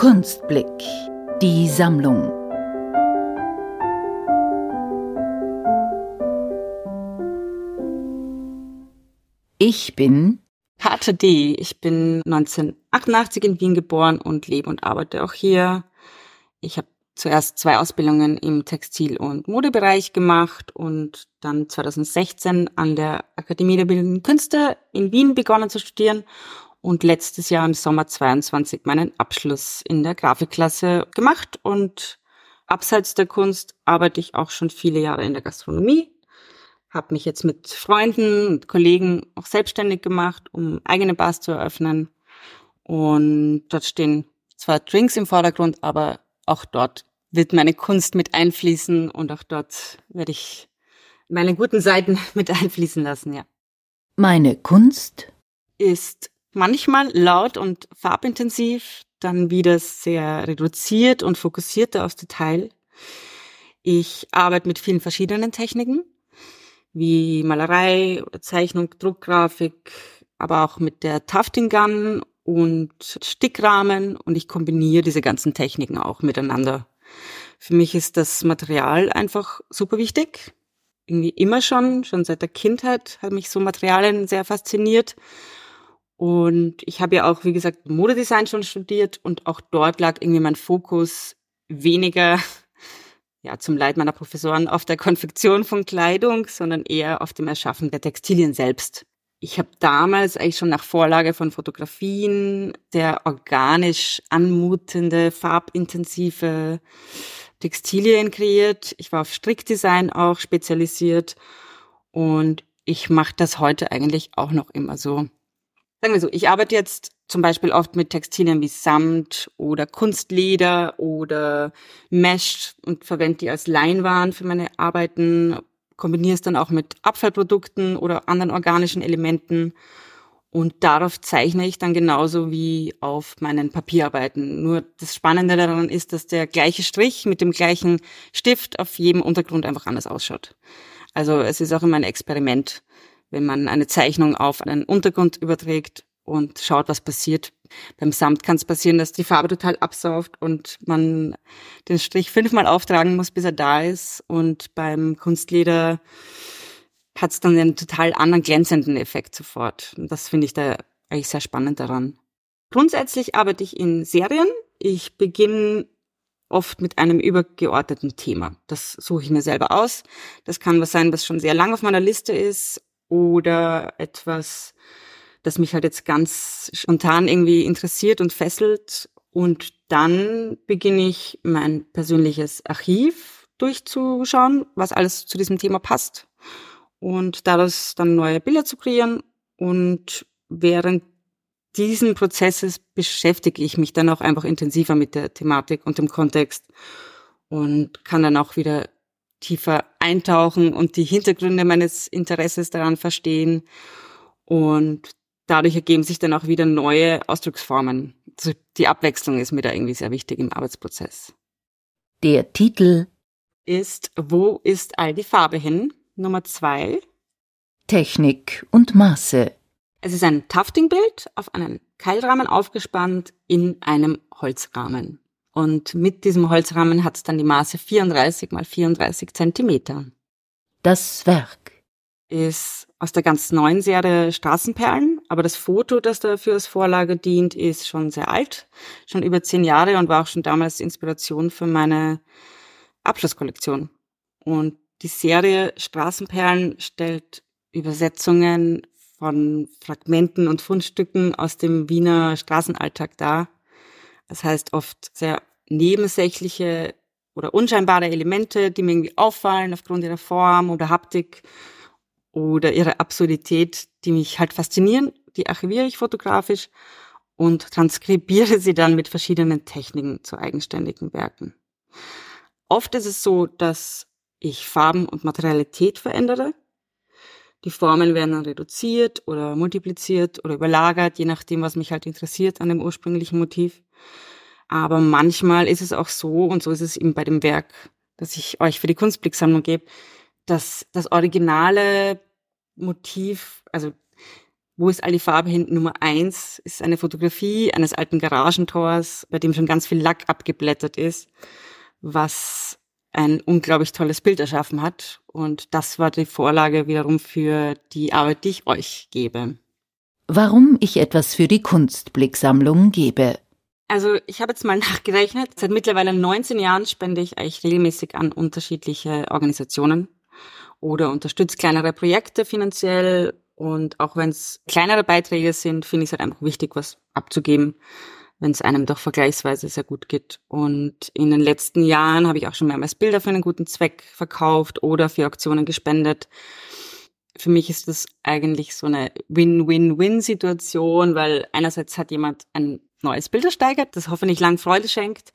Kunstblick. Die Sammlung. Ich bin Karte D. Ich bin 1988 in Wien geboren und lebe und arbeite auch hier. Ich habe zuerst zwei Ausbildungen im Textil- und Modebereich gemacht und dann 2016 an der Akademie der Bildenden Künste in Wien begonnen zu studieren und letztes Jahr im Sommer 22 meinen Abschluss in der Grafikklasse gemacht. Und abseits der Kunst arbeite ich auch schon viele Jahre in der Gastronomie, habe mich jetzt mit Freunden und Kollegen auch selbstständig gemacht, um eigene Bars zu eröffnen. Und dort stehen zwar Drinks im Vordergrund, aber auch dort wird meine Kunst mit einfließen und auch dort werde ich meine guten Seiten mit einfließen lassen, ja. Meine Kunst? Ist manchmal laut und farbintensiv, dann wieder sehr reduziert und fokussierter aufs Detail. Ich arbeite mit vielen verschiedenen Techniken, wie Malerei Zeichnung, Druckgrafik, aber auch mit der Tufting Gun und Stickrahmen und ich kombiniere diese ganzen Techniken auch miteinander. Für mich ist das Material einfach super wichtig. Irgendwie immer schon, schon seit der Kindheit hat mich so Materialien sehr fasziniert und ich habe ja auch, wie gesagt, Modedesign schon studiert und auch dort lag irgendwie mein Fokus weniger, ja, zum Leid meiner Professoren auf der Konfektion von Kleidung, sondern eher auf dem Erschaffen der Textilien selbst. Ich habe damals eigentlich schon nach Vorlage von Fotografien sehr organisch anmutende, farbintensive Textilien kreiert. Ich war auf Strickdesign auch spezialisiert und ich mache das heute eigentlich auch noch immer so sagen wir so, ich arbeite jetzt zum Beispiel oft mit Textilien wie Samt oder Kunstleder oder Mesh und verwende die als Leinwand für meine Arbeiten, kombiniere es dann auch mit Abfallprodukten oder anderen organischen Elementen und darauf zeichne ich dann genauso wie auf meinen Papierarbeiten. Nur das Spannende daran ist, dass der gleiche Strich mit dem gleichen Stift auf jedem Untergrund einfach anders ausschaut. Also es ist auch immer ein Experiment wenn man eine Zeichnung auf einen Untergrund überträgt und schaut, was passiert. Beim Samt kann es passieren, dass die Farbe total absauft und man den Strich fünfmal auftragen muss, bis er da ist. Und beim Kunstleder hat es dann einen total anderen glänzenden Effekt sofort. Und das finde ich da eigentlich sehr spannend daran. Grundsätzlich arbeite ich in Serien. Ich beginne oft mit einem übergeordneten Thema. Das suche ich mir selber aus. Das kann was sein, was schon sehr lang auf meiner Liste ist oder etwas, das mich halt jetzt ganz spontan irgendwie interessiert und fesselt. Und dann beginne ich mein persönliches Archiv durchzuschauen, was alles zu diesem Thema passt und daraus dann neue Bilder zu kreieren. Und während diesen Prozesses beschäftige ich mich dann auch einfach intensiver mit der Thematik und dem Kontext und kann dann auch wieder tiefer eintauchen und die Hintergründe meines Interesses daran verstehen. Und dadurch ergeben sich dann auch wieder neue Ausdrucksformen. Also die Abwechslung ist mir da irgendwie sehr wichtig im Arbeitsprozess. Der Titel ist Wo ist all die Farbe hin? Nummer zwei. Technik und Maße. Es ist ein Tufting-Bild auf einen Keilrahmen aufgespannt in einem Holzrahmen. Und mit diesem Holzrahmen hat es dann die Maße 34 mal 34 Zentimeter. Das Werk ist aus der ganz neuen Serie Straßenperlen, aber das Foto, das dafür als Vorlage dient, ist schon sehr alt, schon über zehn Jahre und war auch schon damals Inspiration für meine Abschlusskollektion. Und die Serie Straßenperlen stellt Übersetzungen von Fragmenten und Fundstücken aus dem Wiener Straßenalltag dar. Das heißt oft sehr nebensächliche oder unscheinbare Elemente, die mir irgendwie auffallen aufgrund ihrer Form oder Haptik oder ihrer Absurdität, die mich halt faszinieren. Die archiviere ich fotografisch und transkribiere sie dann mit verschiedenen Techniken zu eigenständigen Werken. Oft ist es so, dass ich Farben und Materialität verändere. Die Formen werden dann reduziert oder multipliziert oder überlagert, je nachdem, was mich halt interessiert an dem ursprünglichen Motiv. Aber manchmal ist es auch so, und so ist es eben bei dem Werk, das ich euch für die Kunstblicksammlung gebe, dass das originale Motiv, also Wo ist all die Farbe hin? Nummer eins ist eine Fotografie eines alten Garagentors, bei dem schon ganz viel Lack abgeblättert ist, was ein unglaublich tolles Bild erschaffen hat. Und das war die Vorlage wiederum für die Arbeit, die ich euch gebe. Warum ich etwas für die Kunstblicksammlung gebe. Also ich habe jetzt mal nachgerechnet. Seit mittlerweile 19 Jahren spende ich eigentlich regelmäßig an unterschiedliche Organisationen oder unterstütze kleinere Projekte finanziell und auch wenn es kleinere Beiträge sind, finde ich es halt einfach wichtig, was abzugeben, wenn es einem doch vergleichsweise sehr gut geht. Und in den letzten Jahren habe ich auch schon mehrmals Bilder für einen guten Zweck verkauft oder für Auktionen gespendet. Für mich ist das eigentlich so eine Win-Win-Win-Situation, weil einerseits hat jemand ein neues Bild ersteigert, das hoffentlich lang Freude schenkt.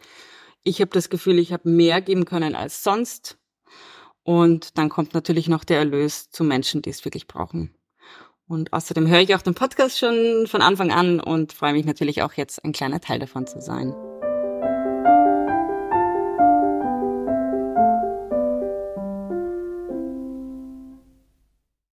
Ich habe das Gefühl, ich habe mehr geben können als sonst. Und dann kommt natürlich noch der Erlös zu Menschen, die es wirklich brauchen. Und außerdem höre ich auch den Podcast schon von Anfang an und freue mich natürlich auch jetzt ein kleiner Teil davon zu sein.